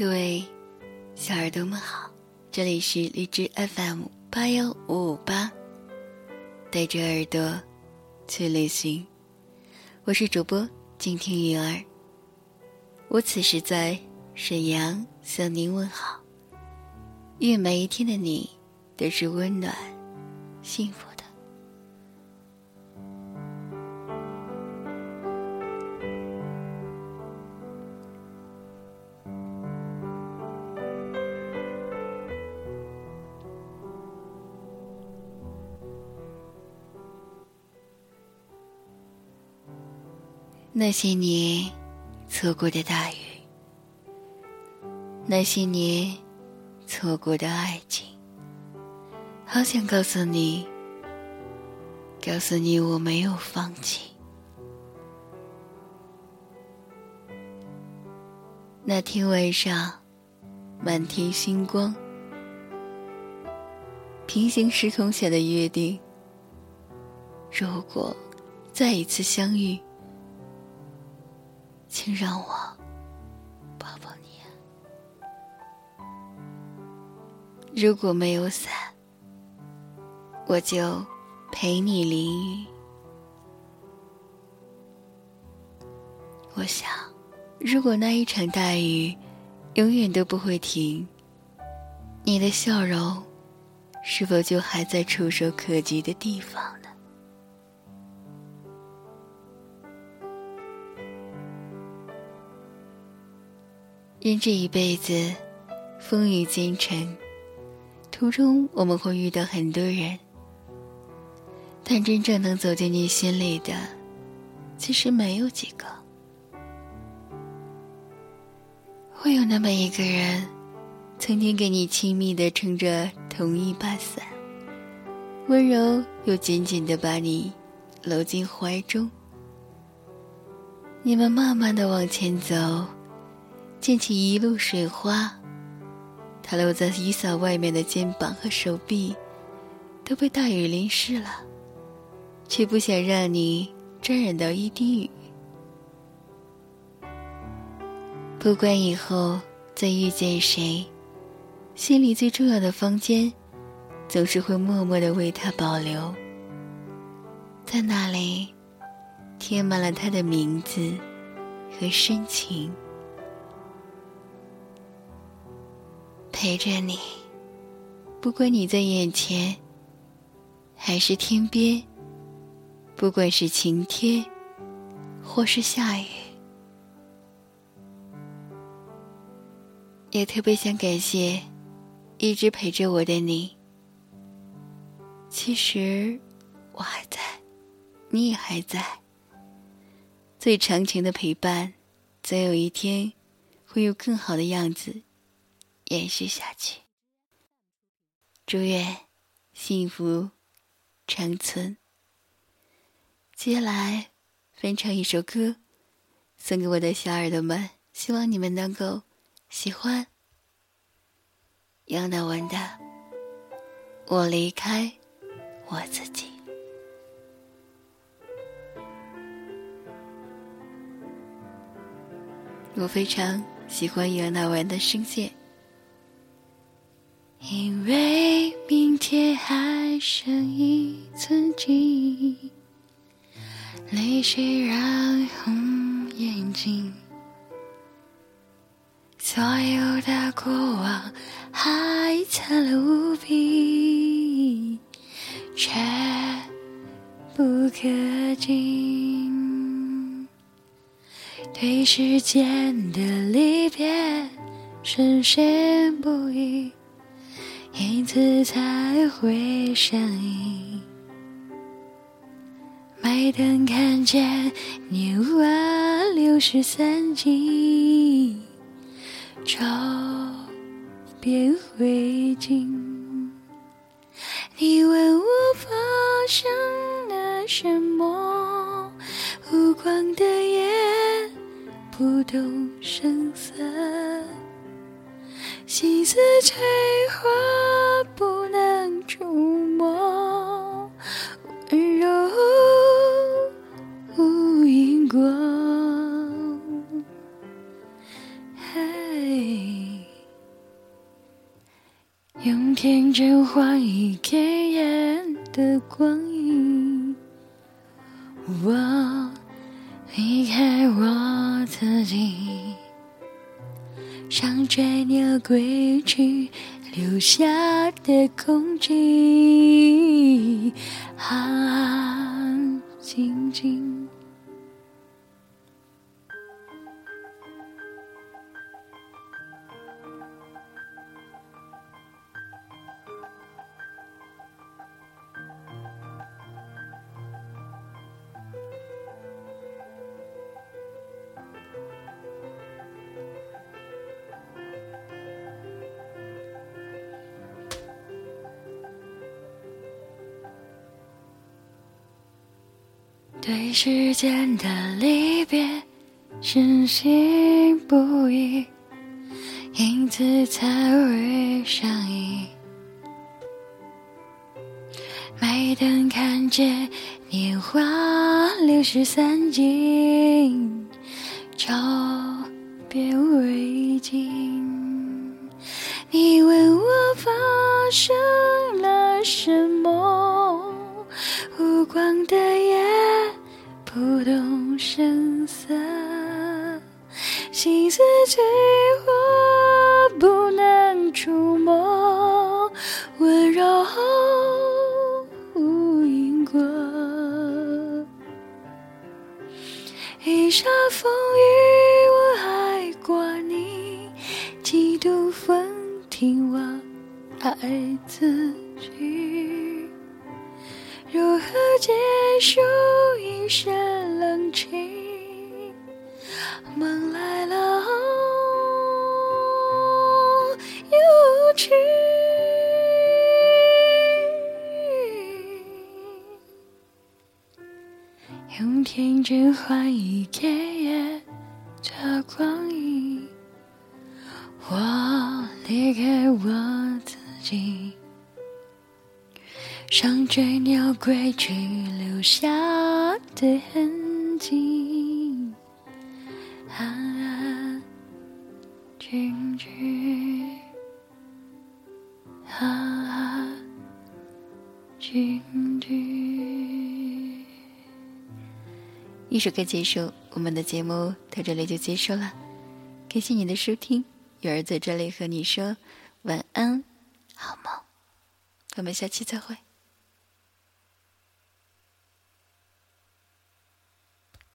各位小耳朵们好，这里是荔枝 FM 八幺五五八，带着耳朵去旅行，我是主播静听云儿。我此时在沈阳向您问好，愿每一天的你都是温暖、幸福。那些年错过的大雨，那些年错过的爱情，好想告诉你，告诉你我没有放弃。那天晚上，满天星光，平行时空下的约定，如果再一次相遇。请让我抱抱你。如果没有伞，我就陪你淋雨。我想，如果那一场大雨永远都不会停，你的笑容是否就还在触手可及的地方呢？人这一辈子，风雨兼程，途中我们会遇到很多人，但真正能走进你心里的，其实没有几个。会有那么一个人，曾经给你亲密的撑着同一把伞，温柔又紧紧的把你搂进怀中，你们慢慢的往前走。溅起一路水花，它露在雨伞外面的肩膀和手臂，都被大雨淋湿了，却不想让你沾染到一滴雨。不管以后再遇见谁，心里最重要的房间，总是会默默的为他保留，在那里，贴满了他的名字和深情。陪着你，不管你在眼前，还是天边。不管是晴天，或是下雨，也特别想感谢一直陪着我的你。其实我还在，你也还在。最长情的陪伴，总有一天会有更好的样子。延续下去。祝愿幸福长存。接下来分唱一首歌，送给我的小耳朵们，希望你们能够喜欢。杨乃文的《我离开我自己》，我非常喜欢杨乃文的声线。因为明天还剩一寸记忆，泪水染红眼睛，所有的过往还残留无比，却不可及。对时间的离别，深陷不已。因此才会上瘾。每当看见年华流逝散尽，骤变灰烬。你问我发生了什么？无光的夜，不动声色。几次吹花不能触摸温柔无因果嘿用天真换一刻人的光阴我离开我自己。像倦鸟归去留下的空寂，安安静静。对时间的离别深信不疑，因此才会上瘾。每当看见年华流逝散尽，就变为尽。你问我发生了什么？无光的心思脆弱，不能触摸，温柔无因果。一刹风雨，我爱过你，几度风停，我爱自己。如何结束一生用天真换一点夜的光阴，我离开我自己。像追鸟归去留下的痕迹，一首歌结束，我们的节目到这里就结束了。感谢你的收听，有儿在这里和你说晚安，好梦。我们下期再会。